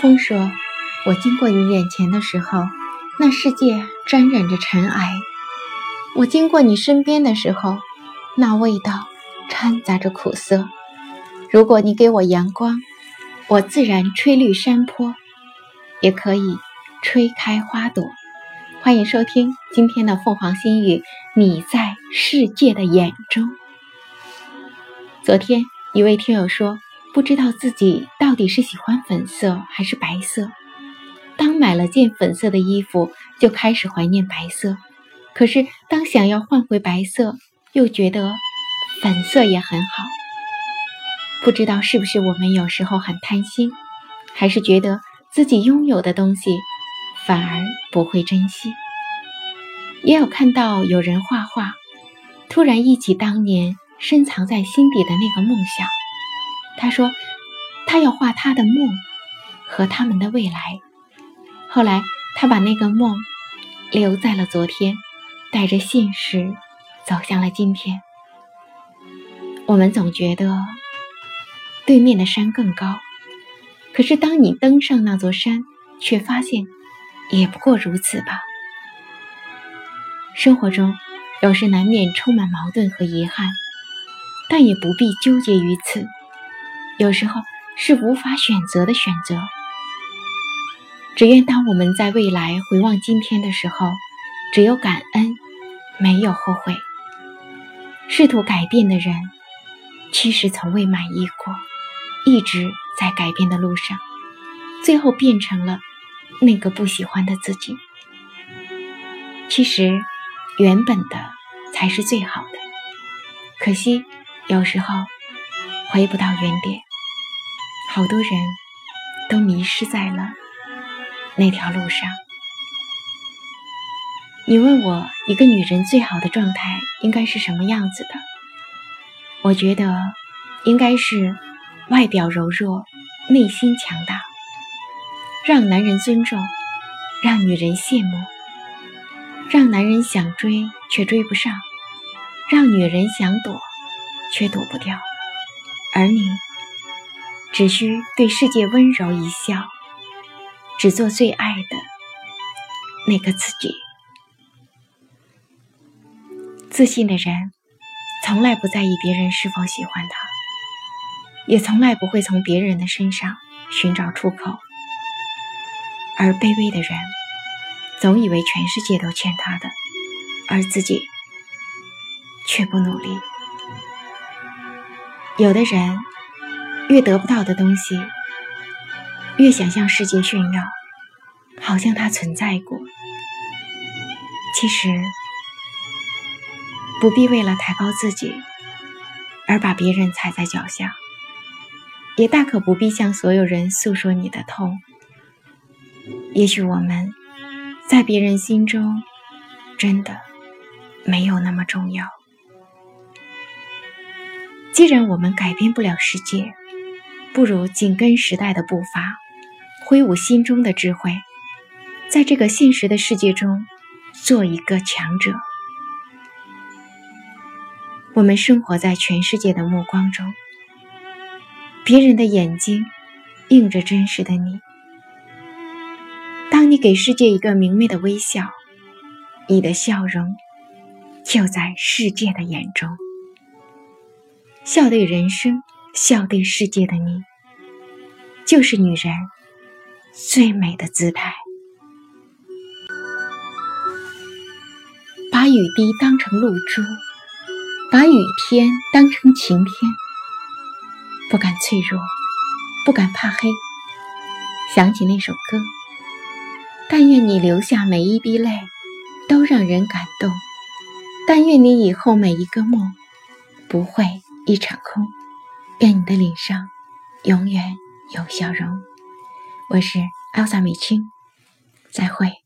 风说：“我经过你眼前的时候，那世界沾染着尘埃；我经过你身边的时候，那味道掺杂着苦涩。如果你给我阳光，我自然吹绿山坡，也可以吹开花朵。”欢迎收听今天的凤凰心语。你在世界的眼中。昨天一位听友说。不知道自己到底是喜欢粉色还是白色。当买了件粉色的衣服，就开始怀念白色；可是当想要换回白色，又觉得粉色也很好。不知道是不是我们有时候很贪心，还是觉得自己拥有的东西反而不会珍惜？也有看到有人画画，突然忆起当年深藏在心底的那个梦想。他说：“他要画他的梦和他们的未来。”后来，他把那个梦留在了昨天，带着现实走向了今天。我们总觉得对面的山更高，可是当你登上那座山，却发现也不过如此吧。生活中有时难免充满矛盾和遗憾，但也不必纠结于此。有时候是无法选择的选择。只愿当我们在未来回望今天的时候，只有感恩，没有后悔。试图改变的人，其实从未满意过，一直在改变的路上，最后变成了那个不喜欢的自己。其实，原本的才是最好的。可惜，有时候回不到原点。好多人都迷失在了那条路上。你问我一个女人最好的状态应该是什么样子的？我觉得应该是外表柔弱，内心强大，让男人尊重，让女人羡慕，让男人想追却追不上，让女人想躲却躲不掉，而你。只需对世界温柔一笑，只做最爱的那个自己。自信的人从来不在意别人是否喜欢他，也从来不会从别人的身上寻找出口。而卑微的人总以为全世界都欠他的，而自己却不努力。有的人。越得不到的东西，越想向世界炫耀，好像它存在过。其实，不必为了抬高自己而把别人踩在脚下，也大可不必向所有人诉说你的痛。也许我们在别人心中真的没有那么重要。既然我们改变不了世界，不如紧跟时代的步伐，挥舞心中的智慧，在这个现实的世界中做一个强者。我们生活在全世界的目光中，别人的眼睛映着真实的你。当你给世界一个明媚的微笑，你的笑容就在世界的眼中。笑对人生。笑对世界的你，就是女人最美的姿态。把雨滴当成露珠，把雨天当成晴天。不敢脆弱，不敢怕黑。想起那首歌，但愿你留下每一滴泪，都让人感动。但愿你以后每一个梦，不会一场空。愿你的脸上永远有笑容。我是艾萨米青，再会。